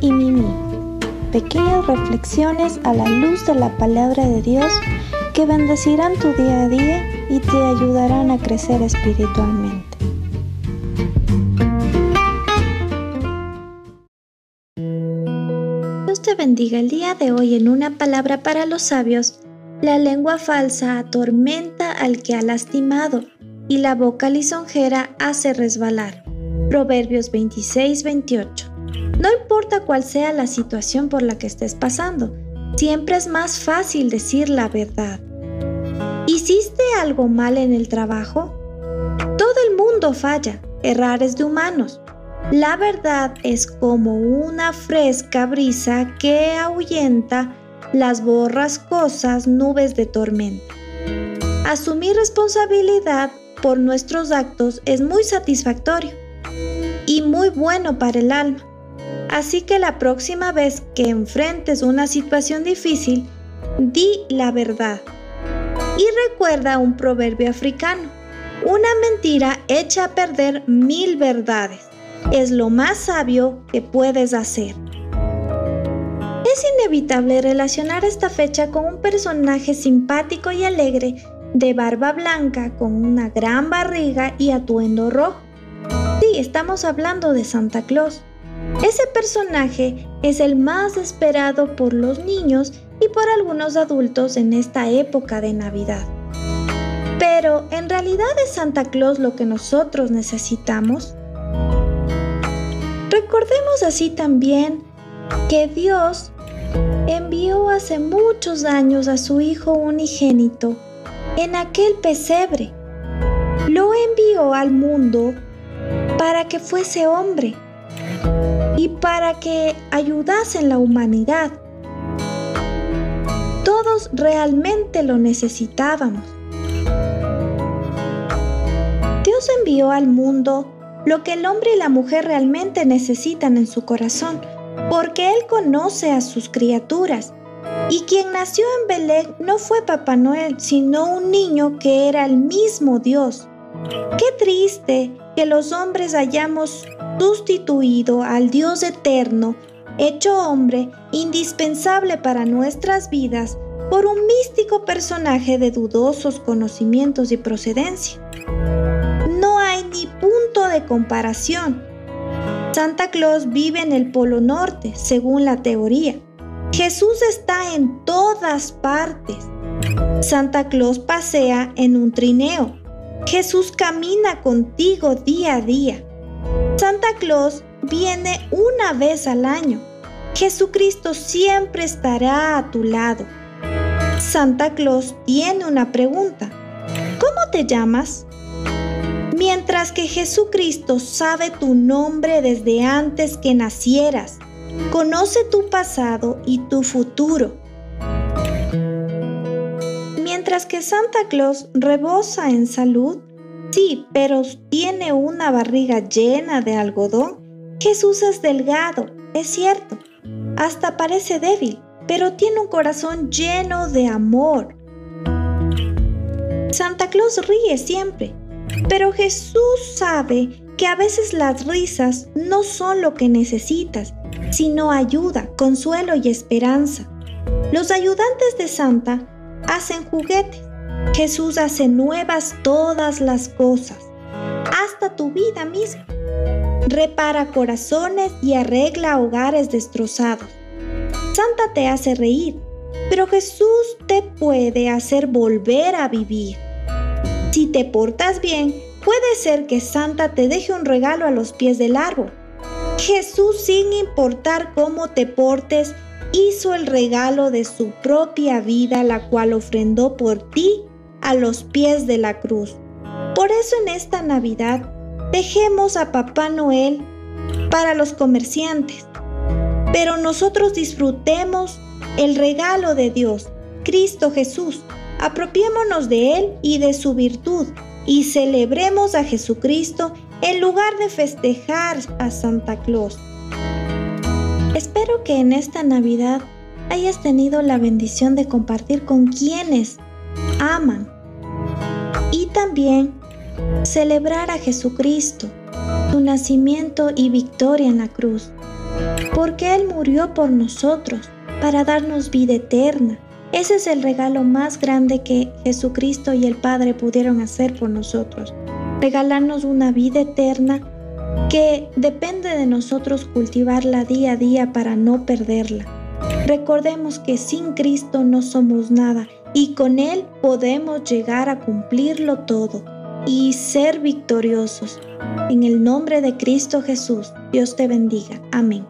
Y Mimi. Pequeñas reflexiones a la luz de la palabra de Dios que bendecirán tu día a día y te ayudarán a crecer espiritualmente. Dios te bendiga el día de hoy en una palabra para los sabios. La lengua falsa atormenta al que ha lastimado y la boca lisonjera hace resbalar. Proverbios 26-28. No importa cuál sea la situación por la que estés pasando, siempre es más fácil decir la verdad. ¿Hiciste algo mal en el trabajo? Todo el mundo falla, errar es de humanos. La verdad es como una fresca brisa que ahuyenta las borrascosas nubes de tormenta. Asumir responsabilidad por nuestros actos es muy satisfactorio y muy bueno para el alma. Así que la próxima vez que enfrentes una situación difícil, di la verdad. Y recuerda un proverbio africano. Una mentira echa a perder mil verdades. Es lo más sabio que puedes hacer. Es inevitable relacionar esta fecha con un personaje simpático y alegre de barba blanca con una gran barriga y atuendo rojo. Sí, estamos hablando de Santa Claus. Ese personaje es el más esperado por los niños y por algunos adultos en esta época de Navidad. Pero, ¿en realidad es Santa Claus lo que nosotros necesitamos? Recordemos así también que Dios envió hace muchos años a su Hijo unigénito en aquel pesebre. Lo envió al mundo para que fuese hombre y para que ayudase en la humanidad. Todos realmente lo necesitábamos. Dios envió al mundo lo que el hombre y la mujer realmente necesitan en su corazón, porque Él conoce a sus criaturas. Y quien nació en Belén no fue Papá Noel, sino un niño que era el mismo Dios. Qué triste que los hombres hayamos sustituido al Dios eterno, hecho hombre, indispensable para nuestras vidas, por un místico personaje de dudosos conocimientos y procedencia. No hay ni punto de comparación. Santa Claus vive en el Polo Norte, según la teoría. Jesús está en todas partes. Santa Claus pasea en un trineo, Jesús camina contigo día a día. Santa Claus viene una vez al año. Jesucristo siempre estará a tu lado. Santa Claus tiene una pregunta. ¿Cómo te llamas? Mientras que Jesucristo sabe tu nombre desde antes que nacieras, conoce tu pasado y tu futuro Mientras que Santa Claus rebosa en salud, sí, pero tiene una barriga llena de algodón. Jesús es delgado, es cierto, hasta parece débil, pero tiene un corazón lleno de amor. Santa Claus ríe siempre, pero Jesús sabe que a veces las risas no son lo que necesitas, sino ayuda, consuelo y esperanza. Los ayudantes de Santa hacen juguetes. Jesús hace nuevas todas las cosas, hasta tu vida misma. Repara corazones y arregla hogares destrozados. Santa te hace reír, pero Jesús te puede hacer volver a vivir. Si te portas bien, puede ser que Santa te deje un regalo a los pies del árbol. Jesús, sin importar cómo te portes, hizo el regalo de su propia vida, la cual ofrendó por ti a los pies de la cruz. Por eso en esta Navidad dejemos a Papá Noel para los comerciantes, pero nosotros disfrutemos el regalo de Dios, Cristo Jesús. Apropiémonos de Él y de su virtud y celebremos a Jesucristo en lugar de festejar a Santa Claus. Espero que en esta Navidad hayas tenido la bendición de compartir con quienes aman y también celebrar a Jesucristo, su nacimiento y victoria en la cruz. porque Él murió por nosotros, para darnos vida eterna. Ese es el regalo más grande que Jesucristo y el Padre pudieron hacer por nosotros, regalarnos una vida eterna que depende de nosotros cultivarla día a día para no perderla. Recordemos que sin Cristo no somos nada y con Él podemos llegar a cumplirlo todo y ser victoriosos. En el nombre de Cristo Jesús, Dios te bendiga. Amén.